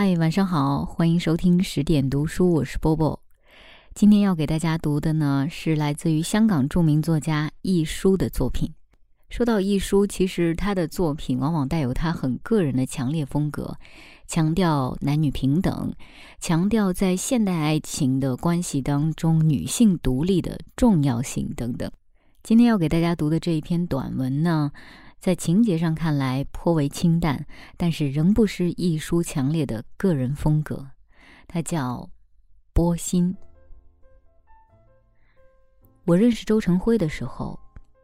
嗨，晚上好，欢迎收听十点读书，我是波波。今天要给大家读的呢，是来自于香港著名作家亦舒的作品。说到亦舒，其实他的作品往往带有他很个人的强烈风格，强调男女平等，强调在现代爱情的关系当中女性独立的重要性等等。今天要给大家读的这一篇短文呢。在情节上看来颇为清淡，但是仍不失一书强烈的个人风格。他叫波心。我认识周成辉的时候，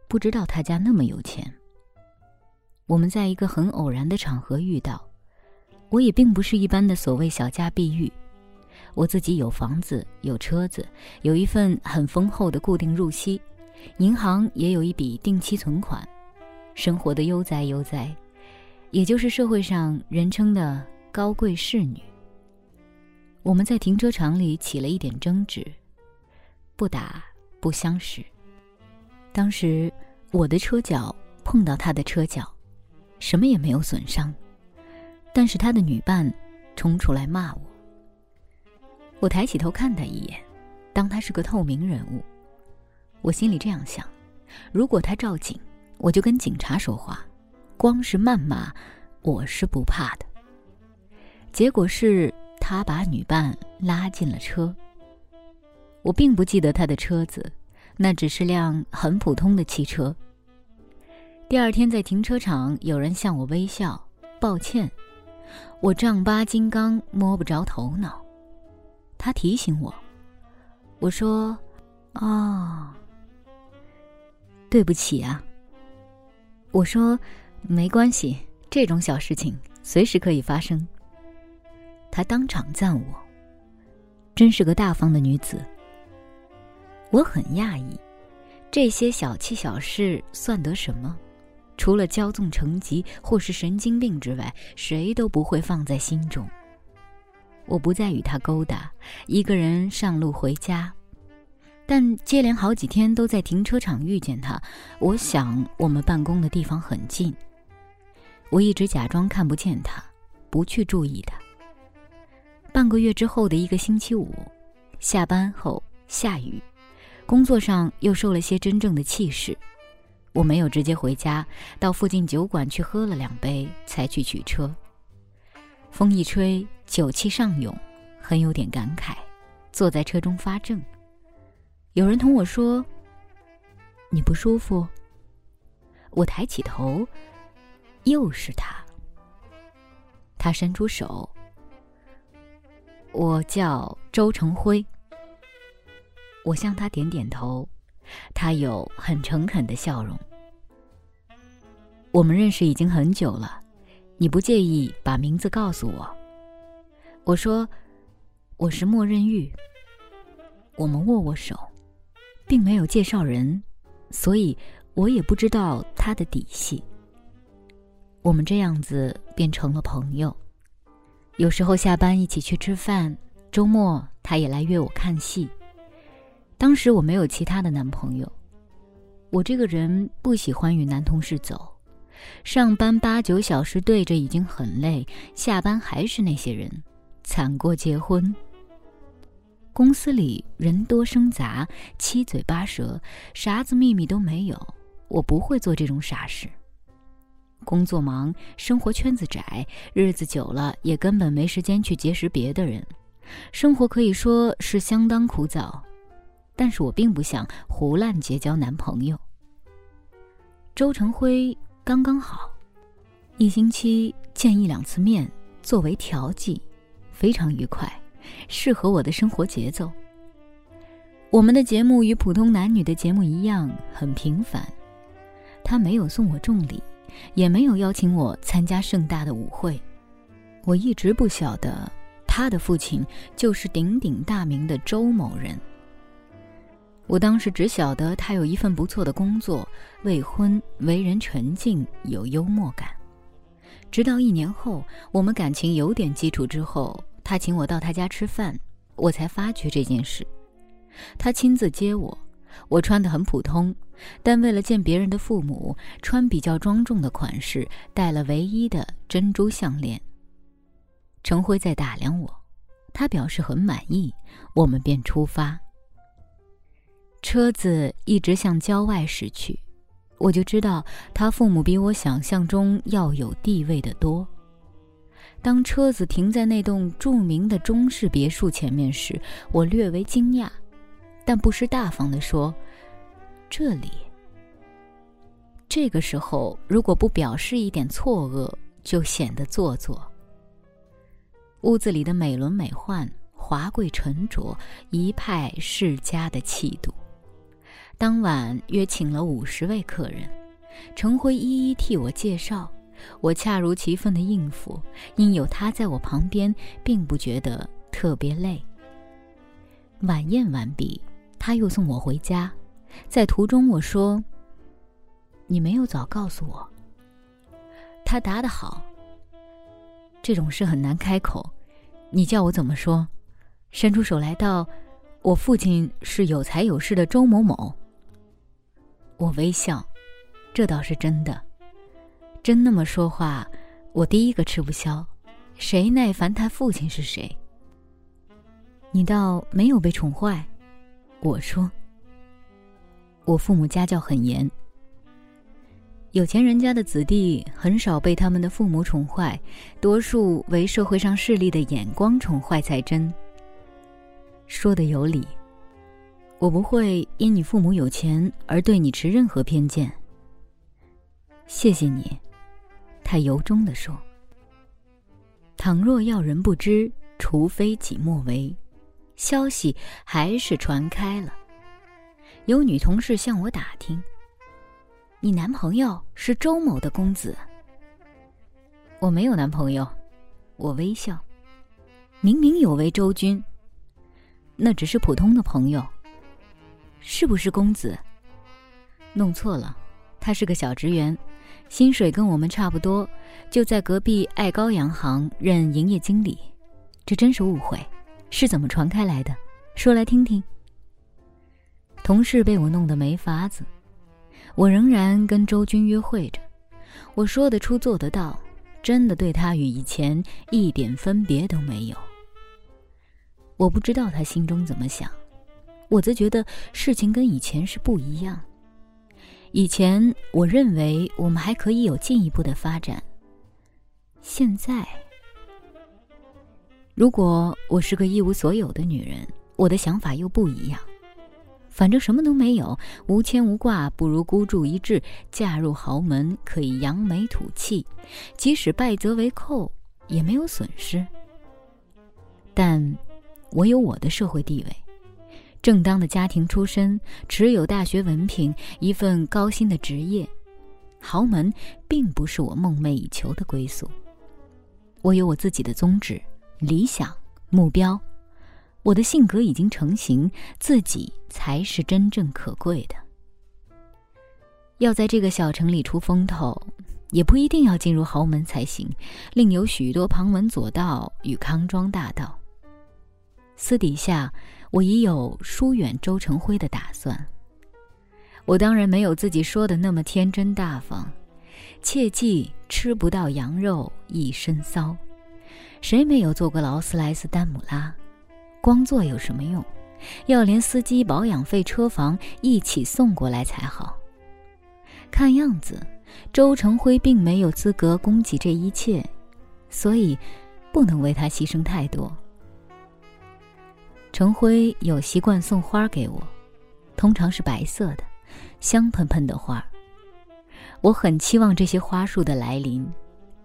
不知道他家那么有钱。我们在一个很偶然的场合遇到。我也并不是一般的所谓小家碧玉，我自己有房子、有车子，有一份很丰厚的固定入息，银行也有一笔定期存款。生活的悠哉悠哉，也就是社会上人称的高贵侍女。我们在停车场里起了一点争执，不打不相识。当时我的车脚碰到他的车脚，什么也没有损伤，但是他的女伴冲出来骂我。我抬起头看他一眼，当他是个透明人物，我心里这样想：如果他照镜。我就跟警察说话，光是谩骂，我是不怕的。结果是他把女伴拉进了车。我并不记得他的车子，那只是辆很普通的汽车。第二天在停车场，有人向我微笑，抱歉，我丈八金刚摸不着头脑。他提醒我，我说：“啊，对不起啊。”我说：“没关系，这种小事情随时可以发生。”他当场赞我：“真是个大方的女子。”我很讶异，这些小气小事算得什么？除了骄纵成疾或是神经病之外，谁都不会放在心中。我不再与他勾搭，一个人上路回家。但接连好几天都在停车场遇见他，我想我们办公的地方很近。我一直假装看不见他，不去注意他。半个月之后的一个星期五，下班后下雨，工作上又受了些真正的气势，我没有直接回家，到附近酒馆去喝了两杯，才去取车。风一吹，酒气上涌，很有点感慨，坐在车中发怔。有人同我说：“你不舒服。”我抬起头，又是他。他伸出手。我叫周成辉。我向他点点头，他有很诚恳的笑容。我们认识已经很久了，你不介意把名字告诉我？我说：“我是莫任玉。”我们握握手。并没有介绍人，所以我也不知道他的底细。我们这样子变成了朋友，有时候下班一起去吃饭，周末他也来约我看戏。当时我没有其他的男朋友，我这个人不喜欢与男同事走，上班八九小时对着已经很累，下班还是那些人，惨过结婚。公司里人多声杂，七嘴八舌，啥子秘密都没有。我不会做这种傻事。工作忙，生活圈子窄，日子久了也根本没时间去结识别的人，生活可以说是相当枯燥。但是我并不想胡乱结交男朋友。周成辉刚刚好，一星期见一两次面，作为调剂，非常愉快。适合我的生活节奏。我们的节目与普通男女的节目一样很平凡。他没有送我重礼，也没有邀请我参加盛大的舞会。我一直不晓得他的父亲就是鼎鼎大名的周某人。我当时只晓得他有一份不错的工作，未婚，为人沉静，有幽默感。直到一年后，我们感情有点基础之后。他请我到他家吃饭，我才发觉这件事。他亲自接我，我穿得很普通，但为了见别人的父母，穿比较庄重的款式，戴了唯一的珍珠项链。陈辉在打量我，他表示很满意，我们便出发。车子一直向郊外驶去，我就知道他父母比我想象中要有地位的多。当车子停在那栋著名的中式别墅前面时，我略为惊讶，但不失大方地说：“这里。”这个时候，如果不表示一点错愕，就显得做作。屋子里的美轮美奂、华贵沉着，一派世家的气度。当晚约请了五十位客人，程辉一一替我介绍。我恰如其分的应付，因有他在我旁边，并不觉得特别累。晚宴完毕，他又送我回家，在途中我说：“你没有早告诉我。”他答得好：“这种事很难开口，你叫我怎么说？”伸出手来道：“我父亲是有财有势的周某某。”我微笑：“这倒是真的。”真那么说话，我第一个吃不消。谁耐烦他父亲是谁？你倒没有被宠坏。我说，我父母家教很严。有钱人家的子弟很少被他们的父母宠坏，多数为社会上势力的眼光宠坏才真。说的有理。我不会因你父母有钱而对你持任何偏见。谢谢你。他由衷地说：“倘若要人不知，除非己莫为。”消息还是传开了。有女同事向我打听：“你男朋友是周某的公子？”我没有男朋友，我微笑。明明有位周军，那只是普通的朋友。是不是公子？弄错了，他是个小职员。薪水跟我们差不多，就在隔壁爱高洋行任营业经理，这真是误会，是怎么传开来的？说来听听。同事被我弄得没法子，我仍然跟周军约会着，我说得出做得到，真的对他与以前一点分别都没有。我不知道他心中怎么想，我则觉得事情跟以前是不一样。以前我认为我们还可以有进一步的发展。现在，如果我是个一无所有的女人，我的想法又不一样。反正什么都没有，无牵无挂，不如孤注一掷，嫁入豪门，可以扬眉吐气，即使败则为寇，也没有损失。但，我有我的社会地位。正当的家庭出身，持有大学文凭，一份高薪的职业，豪门并不是我梦寐以求的归宿。我有我自己的宗旨、理想、目标，我的性格已经成型，自己才是真正可贵的。要在这个小城里出风头，也不一定要进入豪门才行，另有许多旁门左道与康庄大道。私底下。我已有疏远周成辉的打算。我当然没有自己说的那么天真大方，切记吃不到羊肉一身骚。谁没有做过劳斯莱斯丹姆拉？光做有什么用？要连司机保养费、车房一起送过来才好。看样子，周成辉并没有资格供给这一切，所以不能为他牺牲太多。程辉有习惯送花给我，通常是白色的，香喷喷的花。我很期望这些花束的来临，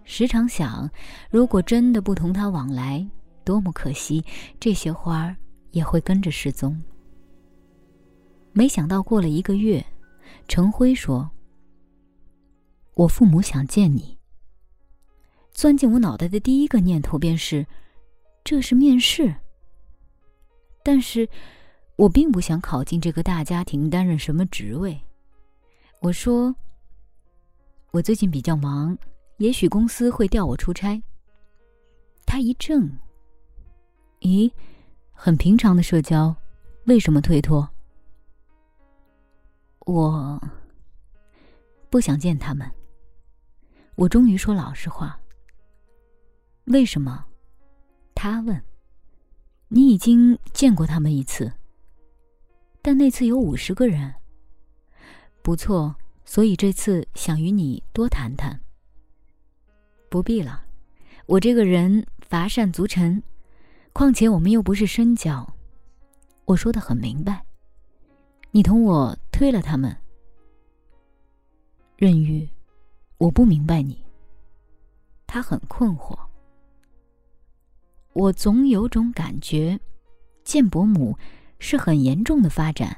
时常想，如果真的不同他往来，多么可惜，这些花也会跟着失踪。没想到过了一个月，程辉说：“我父母想见你。”钻进我脑袋的第一个念头便是，这是面试。但是，我并不想考进这个大家庭担任什么职位。我说，我最近比较忙，也许公司会调我出差。他一怔，咦，很平常的社交，为什么推脱？我不想见他们。我终于说老实话。为什么？他问：“你已经见过他们一次，但那次有五十个人。不错，所以这次想与你多谈谈。”不必了，我这个人乏善足陈，况且我们又不是深交。我说的很明白，你同我推了他们。任玉，我不明白你。他很困惑。我总有种感觉，见伯母是很严重的发展。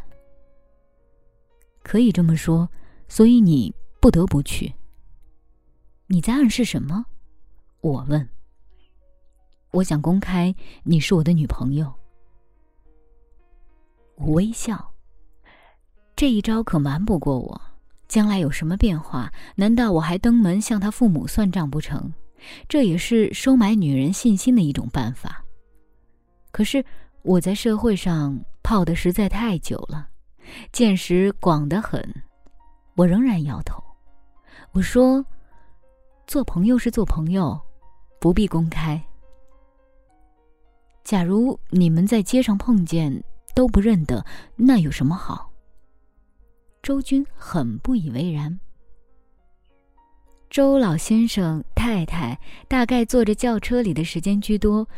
可以这么说，所以你不得不去。你在暗示什么？我问。我想公开你是我的女朋友。我微笑。这一招可瞒不过我。将来有什么变化，难道我还登门向他父母算账不成？这也是收买女人信心的一种办法。可是我在社会上泡的实在太久了，见识广得很。我仍然摇头。我说。做朋友是做朋友，不必公开。假如你们在街上碰见都不认得，那有什么好？周军很不以为然。周老先生、太太大概坐着轿车里的时间居多，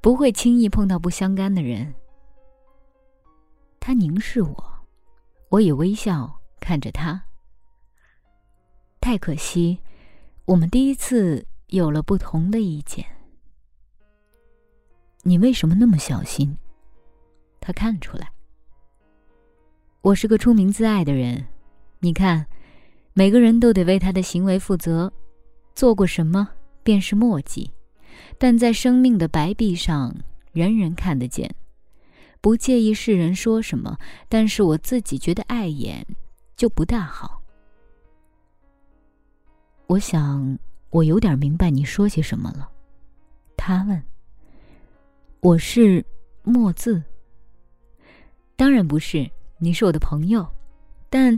不会轻易碰到不相干的人。他凝视我，我也微笑看着他。太可惜。我们第一次有了不同的意见。你为什么那么小心？他看出来，我是个出名自爱的人。你看，每个人都得为他的行为负责，做过什么便是墨迹，但在生命的白壁上，人人看得见。不介意世人说什么，但是我自己觉得碍眼，就不大好。我想，我有点明白你说些什么了。他问：“我是墨字？当然不是，你是我的朋友。但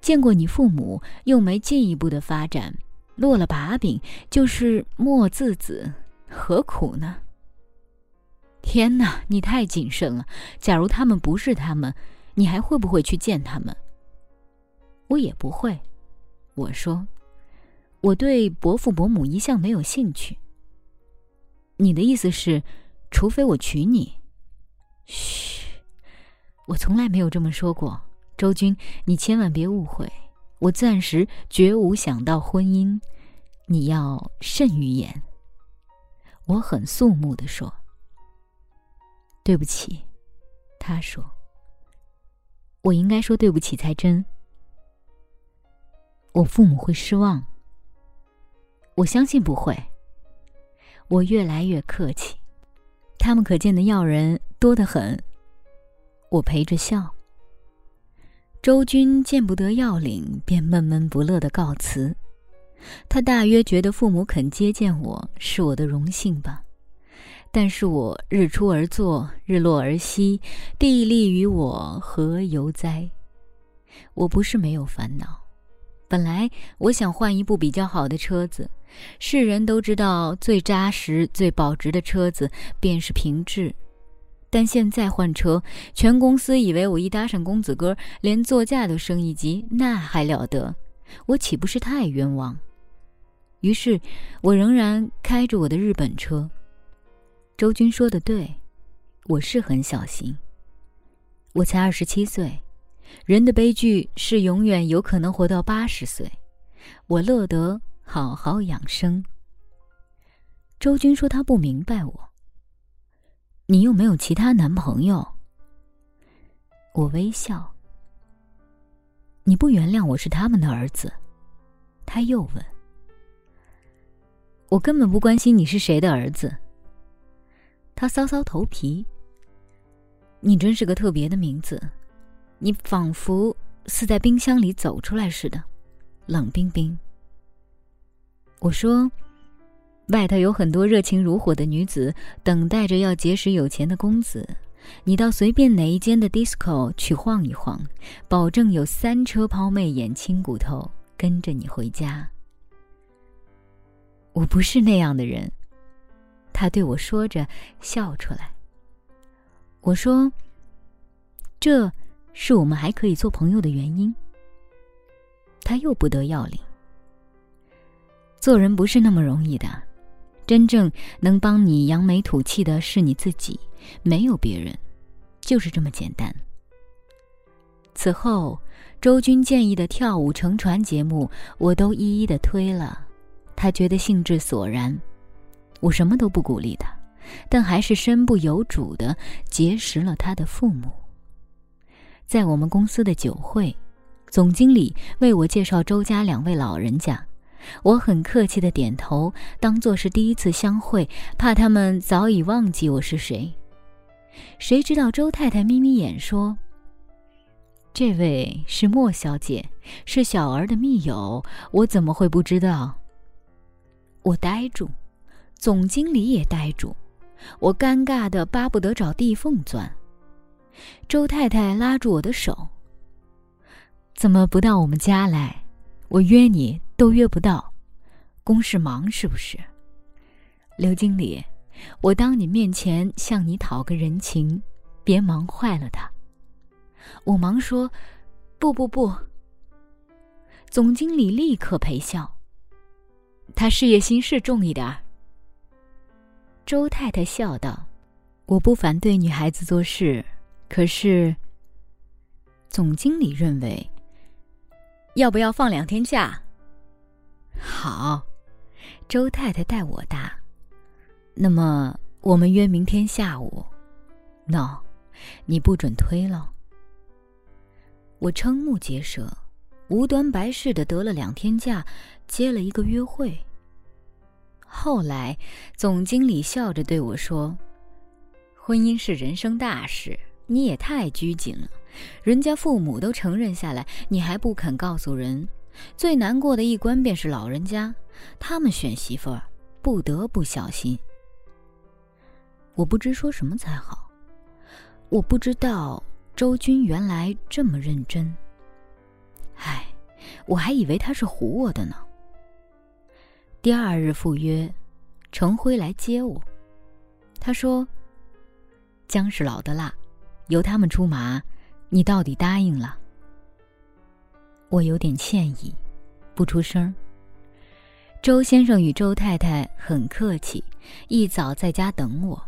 见过你父母，又没进一步的发展，落了把柄就是墨字子，何苦呢？”天哪，你太谨慎了。假如他们不是他们，你还会不会去见他们？我也不会。我说。我对伯父伯母一向没有兴趣。你的意思是，除非我娶你？嘘，我从来没有这么说过。周军，你千万别误会，我暂时绝无想到婚姻，你要慎于言。我很肃穆的说：“对不起。”他说：“我应该说对不起才真。我父母会失望。”我相信不会。我越来越客气，他们可见的要人多得很。我陪着笑。周军见不得要领，便闷闷不乐地告辞。他大约觉得父母肯接见我是我的荣幸吧。但是我日出而作，日落而息，地利与我何由哉？我不是没有烦恼。本来我想换一部比较好的车子。世人都知道，最扎实、最保值的车子便是平治。但现在换车，全公司以为我一搭上公子哥，连座驾都升一级，那还了得？我岂不是太冤枉？于是，我仍然开着我的日本车。周军说的对，我是很小心。我才二十七岁，人的悲剧是永远有可能活到八十岁。我乐得。好好养生。周军说他不明白我。你又没有其他男朋友。我微笑。你不原谅我是他们的儿子？他又问。我根本不关心你是谁的儿子。他搔搔头皮。你真是个特别的名字，你仿佛似在冰箱里走出来似的，冷冰冰。我说：“外头有很多热情如火的女子，等待着要结识有钱的公子。你到随便哪一间的 disco 去晃一晃，保证有三车抛媚眼、亲骨头跟着你回家。”我不是那样的人，他对我说着，笑出来。我说：“这是我们还可以做朋友的原因。”他又不得要领。做人不是那么容易的，真正能帮你扬眉吐气的是你自己，没有别人，就是这么简单。此后，周军建议的跳舞乘船节目，我都一一的推了。他觉得兴致索然，我什么都不鼓励他，但还是身不由主的结识了他的父母。在我们公司的酒会，总经理为我介绍周家两位老人家，我很客气的点头，当做是第一次相会，怕他们早已忘记我是谁。谁知道周太太眯眯眼说。这位是莫小姐，是小儿的密友，我怎么会不知道？我呆住，总经理也呆住，我尴尬的巴不得找地缝钻。周太太拉住我的手：“怎么不到我们家来？我约你都约不到，公事忙是不是？”刘经理，我当你面前向你讨个人情，别忙坏了他。我忙说：“不不不。”总经理立刻陪笑。他事业心是重一点儿。周太太笑道：“我不反对女孩子做事，可是……”总经理认为，要不要放两天假？好，周太太带我大。那么我们约明天下午。喏，你不准推了。我瞠目结舌，无端白事的得了两天假，接了一个约会。后来，总经理笑着对我说：“婚姻是人生大事，你也太拘谨了。人家父母都承认下来，你还不肯告诉人。最难过的一关便是老人家，他们选媳妇儿不得不小心。”我不知说什么才好，我不知道。周军原来这么认真，唉，我还以为他是唬我的呢。第二日赴约，程辉来接我，他说：“姜是老的辣，由他们出马，你到底答应了？”我有点歉意，不出声。周先生与周太太很客气，一早在家等我，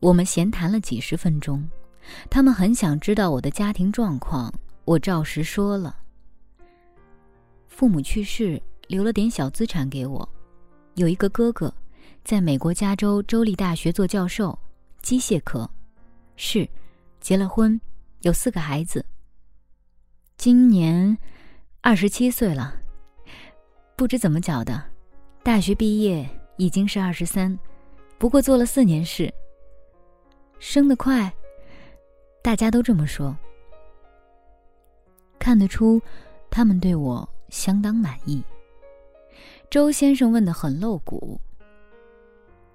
我们闲谈了几十分钟。他们很想知道我的家庭状况，我照实说了。父母去世，留了点小资产给我，有一个哥哥，在美国加州州立大学做教授，机械科，是，结了婚，有四个孩子。今年二十七岁了，不知怎么搅的，大学毕业已经是二十三，不过做了四年事。生得快。大家都这么说，看得出，他们对我相当满意。周先生问的很露骨：“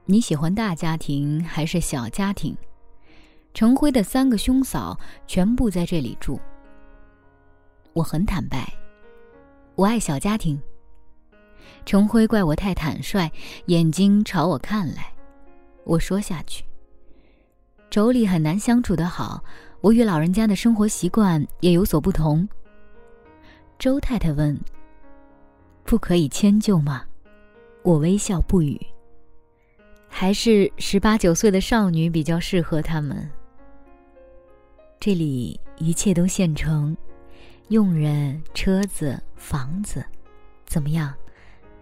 你喜欢大家庭还是小家庭？”程辉的三个兄嫂全部在这里住。我很坦白，我爱小家庭。程辉怪我太坦率，眼睛朝我看来。我说下去。妯娌很难相处的好，我与老人家的生活习惯也有所不同。周太太问：“不可以迁就吗？”我微笑不语。还是十八九岁的少女比较适合他们。这里一切都现成，佣人、车子、房子，怎么样？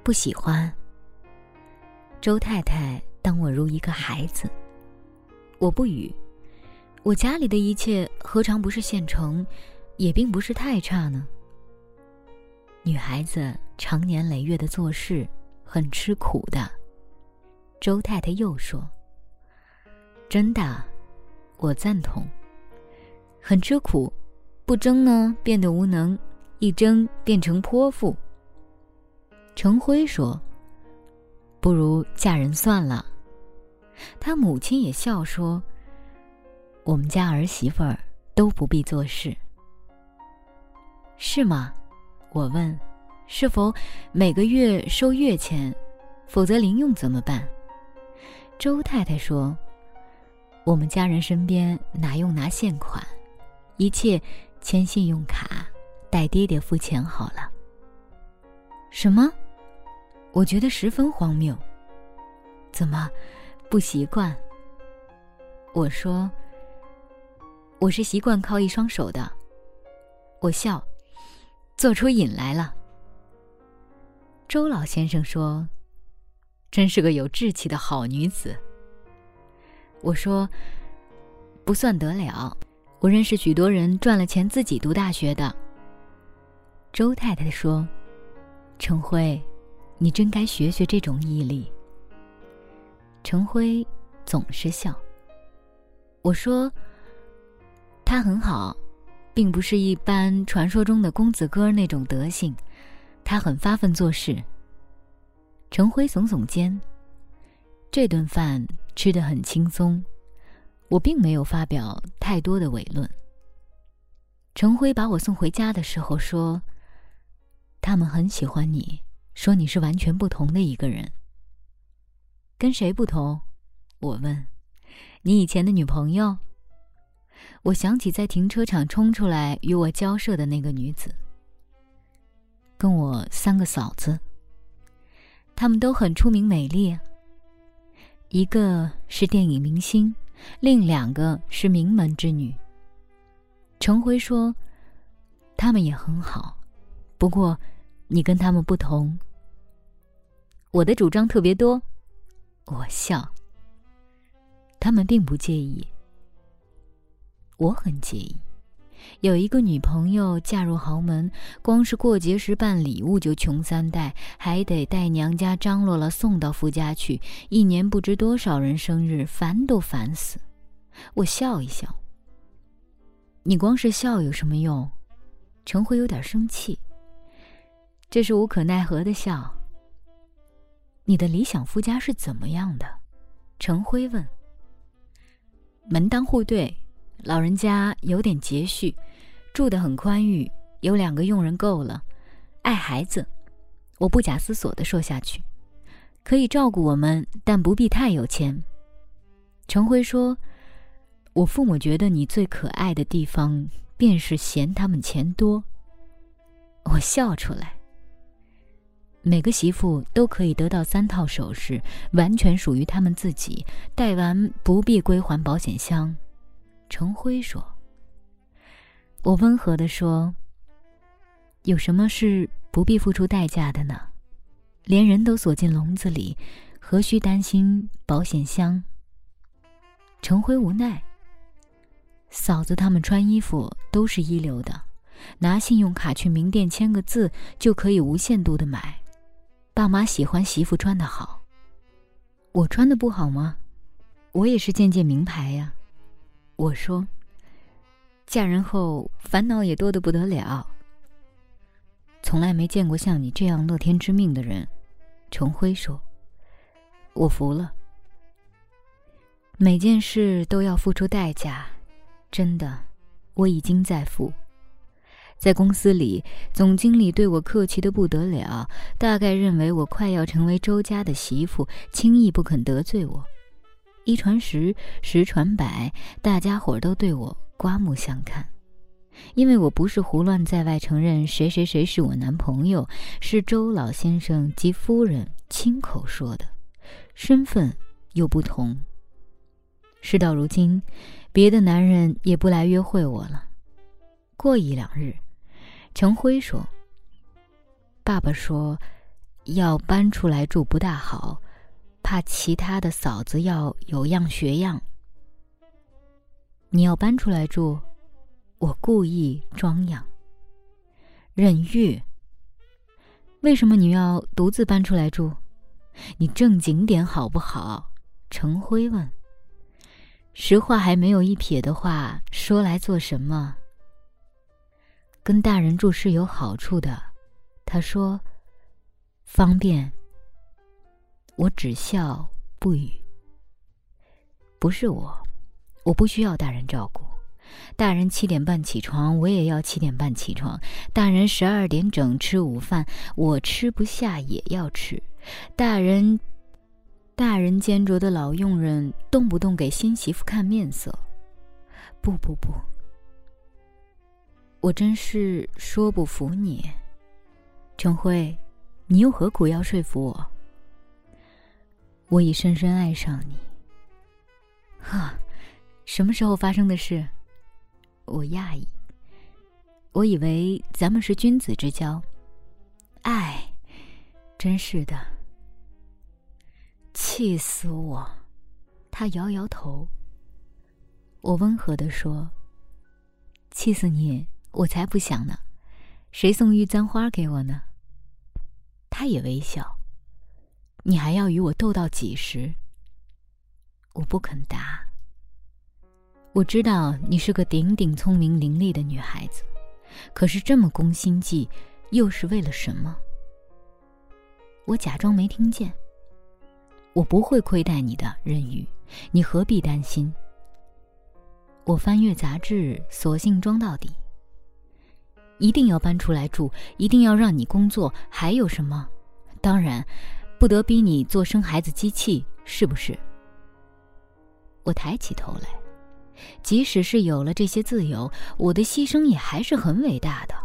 不喜欢？周太太当我如一个孩子。我不语，我家里的一切何尝不是现成，也并不是太差呢。女孩子长年累月的做事，很吃苦的。周太太又说：“真的，我赞同。很吃苦，不争呢，变得无能；一争，变成泼妇。”程辉说：“不如嫁人算了。”他母亲也笑说：“我们家儿媳妇儿都不必做事，是吗？”我问：“是否每个月收月钱？否则零用怎么办？”周太太说：“我们家人身边哪用拿现款，一切签信用卡，带爹爹付钱好了。”什么？我觉得十分荒谬。怎么，不习惯？我说：“我是习惯靠一双手的。”我笑，做出瘾来了。周老先生说：“真是个有志气的好女子。”我说：“不算得了，我认识许多人赚了钱自己读大学的。”周太太说：“陈辉，你真该学学这种毅力。”陈辉总是笑。我说：“他很好，并不是一般传说中的公子哥那种德行。”他很发奋做事。陈辉耸耸肩。这顿饭吃得很轻松，我并没有发表太多的伪论。陈辉把我送回家的时候说：“他们很喜欢你，说你是完全不同的一个人。”跟谁不同？我问。你以前的女朋友？我想起在停车场冲出来与我交涉的那个女子。跟我三个嫂子，她们都很出名美丽。一个是电影明星，另两个是名门之女。程辉说：“他们也很好，不过你跟他们不同。”我的主张特别多，我笑。他们并不介意，我很介意。有一个女朋友嫁入豪门，光是过节时办礼物就穷三代，还得带娘家张罗了送到夫家去，一年不知多少人生日，烦都烦死。我笑一笑。你光是笑有什么用？陈辉有点生气。这是无可奈何的笑。你的理想夫家是怎么样的？陈辉问。门当户对。老人家有点节序，住得很宽裕，有两个佣人够了，爱孩子。我不假思索地说下去，可以照顾我们，但不必太有钱。程辉说：“我父母觉得你最可爱的地方，便是嫌他们钱多。”我笑出来。每个媳妇都可以得到三套首饰，完全属于他们自己，戴完不必归还保险箱。程辉说：“我温和的说，有什么是不必付出代价的呢？连人都锁进笼子里，何须担心保险箱？”程辉无奈。嫂子他们穿衣服都是一流的，拿信用卡去名店签个字就可以无限度的买。爸妈喜欢媳妇穿的好，我穿的不好吗？我也是件件名牌呀。我说：“嫁人后烦恼也多得不得了。从来没见过像你这样乐天知命的人。”程辉说：“我服了。每件事都要付出代价，真的，我已经在付。在公司里，总经理对我客气的不得了，大概认为我快要成为周家的媳妇，轻易不肯得罪我。”一传十，十传百，大家伙儿都对我刮目相看，因为我不是胡乱在外承认谁谁谁是我男朋友，是周老先生及夫人亲口说的，身份又不同。事到如今，别的男人也不来约会我了。过一两日，程辉说：“爸爸说，要搬出来住不大好。”怕其他的嫂子要有样学样，你要搬出来住，我故意装样。任玉，为什么你要独自搬出来住？你正经点好不好？程辉问。实话还没有一撇的话说来做什么？跟大人住是有好处的，他说，方便。我只笑不语。不是我，我不需要大人照顾。大人七点半起床，我也要七点半起床。大人十二点整吃午饭，我吃不下也要吃。大人，大人兼着的老佣人动不动给新媳妇看面色。不不不，我真是说不服你，陈辉，你又何苦要说服我？我已深深爱上你。哈，什么时候发生的事？我讶异。我以为咱们是君子之交。哎，真是的，气死我！他摇摇头。我温和的说：“气死你，我才不想呢。谁送玉簪花给我呢？”他也微笑。你还要与我斗到几时？我不肯答。我知道你是个顶顶聪明伶俐的女孩子。可是这么攻心计，又是为了什么？我假装没听见。我不会亏待你的，任宇，你何必担心？我翻阅杂志，索性装到底。一定要搬出来住，一定要让你工作，还有什么？当然，不得逼你做生孩子机器，是不是？我抬起头来。即使是有了这些自由，我的牺牲也还是很伟大的。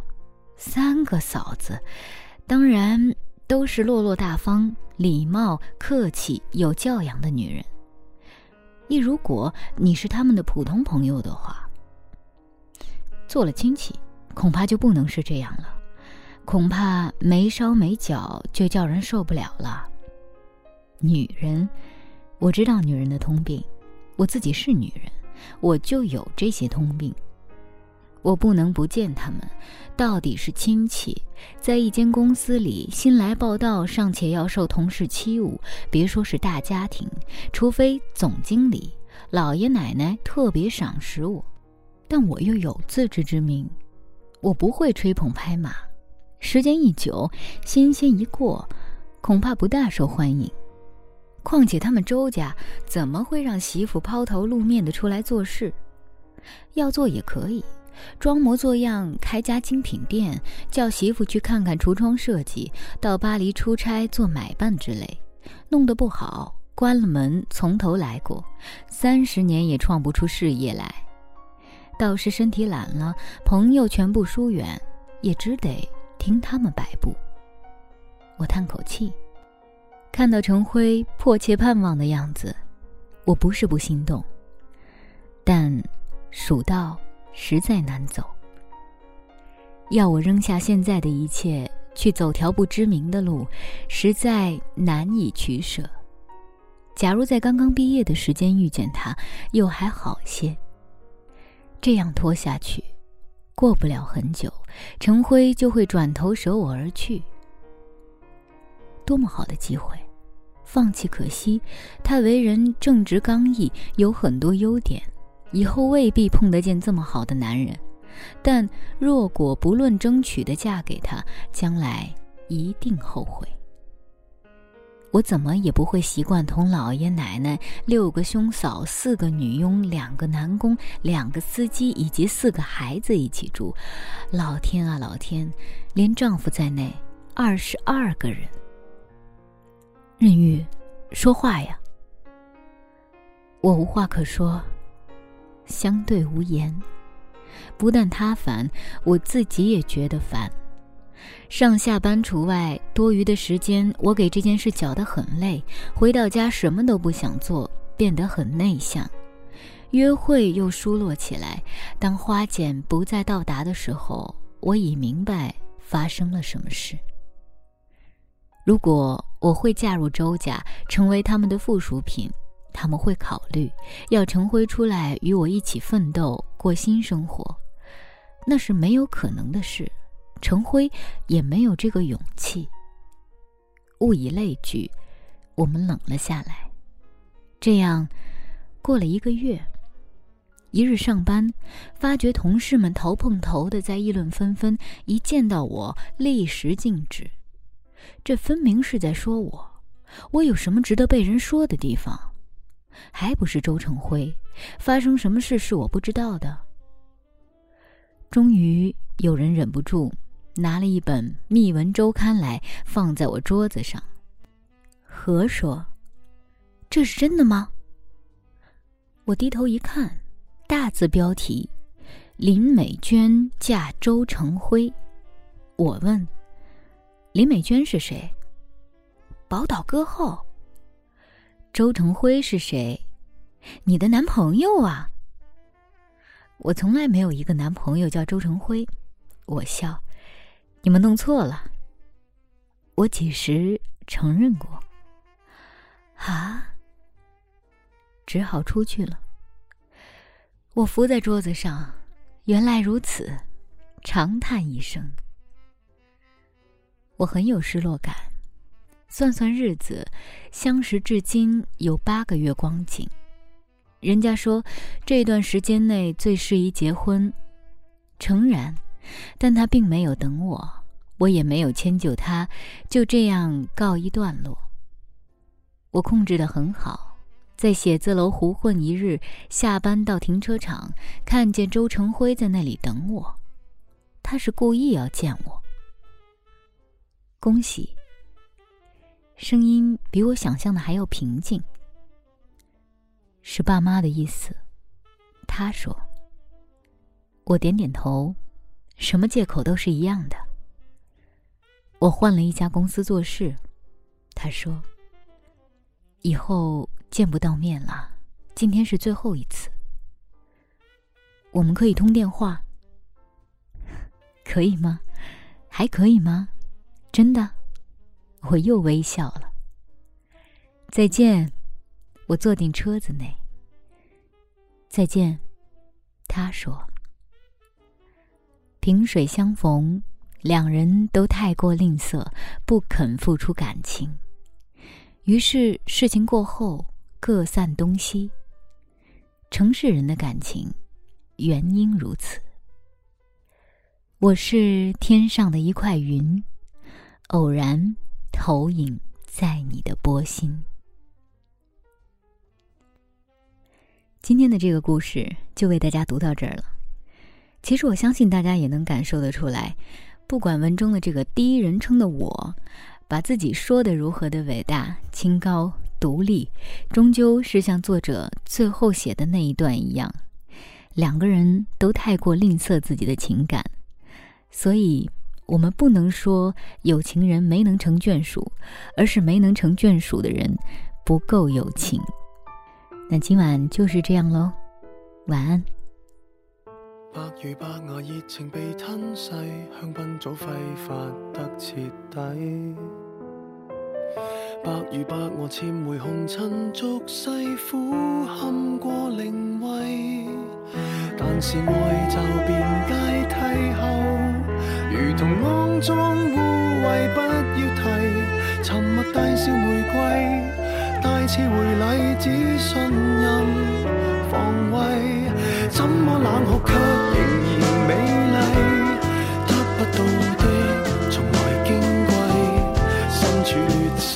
三个嫂子，当然都是落落大方、礼貌、客气、有教养的女人。一如果你是他们的普通朋友的话，做了亲戚，恐怕就不能是这样了。恐怕没烧没脚就叫人受不了了。女人，我知道女人的通病，我自己是女人。我就有这些通病，我不能不见他们。到底是亲戚，在一间公司里新来报道，尚且要受同事欺侮，别说是大家庭，除非总经理、老爷奶奶特别赏识我，但我又有自知之明，我不会吹捧拍马。时间一久，新鲜一过，恐怕不大受欢迎。况且他们周家怎么会让媳妇抛头露面的出来做事？要做也可以，装模作样开家精品店，叫媳妇去看看橱窗设计，到巴黎出差做买办之类。弄得不好，关了门从头来过，三十年也创不出事业来。倒是身体懒了，朋友全部疏远，也只得听他们摆布。我叹口气。看到程辉迫切盼望的样子，我不是不心动，但蜀道实在难走。要我扔下现在的一切去走条不知名的路，实在难以取舍。假如在刚刚毕业的时间遇见他，又还好些。这样拖下去，过不了很久，程辉就会转头舍我而去。多么好的机会，放弃可惜。他为人正直刚毅，有很多优点，以后未必碰得见这么好的男人。但若果不论争取的嫁给他，将来一定后悔。我怎么也不会习惯同老爷奶奶、六个兄嫂、四个女佣、两个男工、两个司机以及四个孩子一起住。老天啊，老天！连丈夫在内，二十二个人。任玉，说话呀！我无话可说，相对无言。不但他烦，我自己也觉得烦。上下班除外，多余的时间我给这件事搅得很累。回到家什么都不想做，变得很内向。约会又疏落起来。当花简不再到达的时候，我已明白发生了什么事。如果我会嫁入周家，成为他们的附属品，他们会考虑要陈辉出来与我一起奋斗，过新生活。那是没有可能的事，陈辉也没有这个勇气。物以类聚，我们冷了下来。这样，过了一个月，一日上班，发觉同事们头碰头的在议论纷纷，一见到我，立时静止。这分明是在说我，我有什么值得被人说的地方？还不是周成辉？发生什么事是我不知道的？终于有人忍不住，拿了一本《密文周刊》来放在我桌子上。何说：“这是真的吗？我低头一看，大字标题：林美娟嫁周成辉。我问：林美娟是谁？宝岛歌后。周成辉是谁？你的男朋友啊？我从来没有一个男朋友叫周成辉。我笑，你们弄错了。我几时承认过？啊？只好出去了。我伏在桌子上，原来如此，长叹一声。我很有失落感。算算日子，相识至今有八个月光景。人家说这段时间内最适宜结婚，诚然，但他并没有等我，我也没有迁就他，就这样告一段落。我控制得很好，在写字楼胡混一日，下班到停车场，看见周成辉在那里等我，他是故意要见我。恭喜。声音比我想象的还要平静。是爸妈的意思，他说。我点点头，什么借口都是一样的。我换了一家公司做事，他说。以后见不到面了，今天是最后一次。我们可以通电话，可以吗？还可以吗？真的？我又微笑了。再见，我坐进车子内。再见，他说。萍水相逢，两人都太过吝啬，不肯付出感情。于是事情过后，各散东西。城市人的感情，原因如此。我是天上的一块云，偶然。投影在你的波心。今天的这个故事就为大家读到这儿了。其实我相信大家也能感受得出来，不管文中的这个第一人称的我，把自己说的如何的伟大、清高、独立，终究是像作者最后写的那一段一样，两个人都太过吝啬自己的情感，所以。我们不能说有情人没能成眷属，而是没能成眷属的人不够有情。那今晚就是这样喽，晚安。白如白牙热情被吞噬，香槟早挥发得彻底。白如白鹅潜回红尘俗世，苦堪过灵位，但是爱就变阶梯后。如同肮脏污秽，不要提。沉默大笑玫瑰，带刺回礼，只信任防卫。怎么冷酷却仍然美丽？得不到的从来矜贵，身处劣势，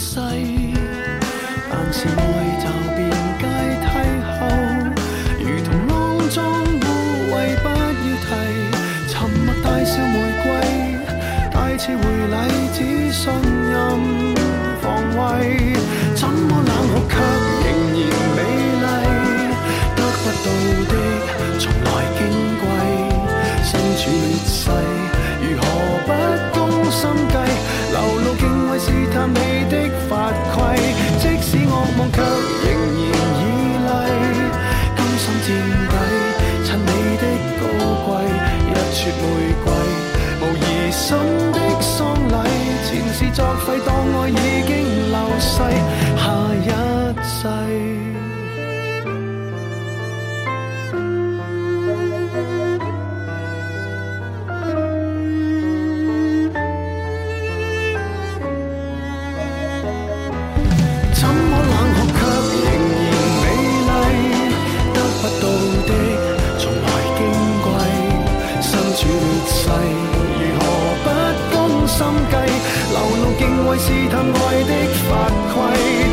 世，但是心的丧礼前事作废当爱已经流逝下一世。露敬畏试探爱的法规，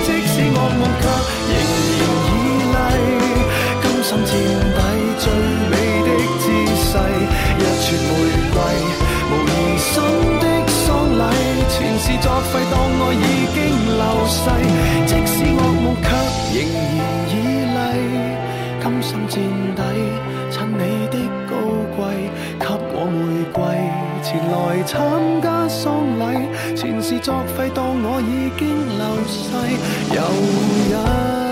即使恶梦却仍然绮丽，甘心垫底最美的姿势，一撮玫瑰，无疑心的丧礼。前事作废，当爱已經流逝，即使惡夢卻仍然绮丽，甘心墊底，趁你的高貴，給我玫瑰，来参加丧礼，前事作废，当我已经流逝，有日。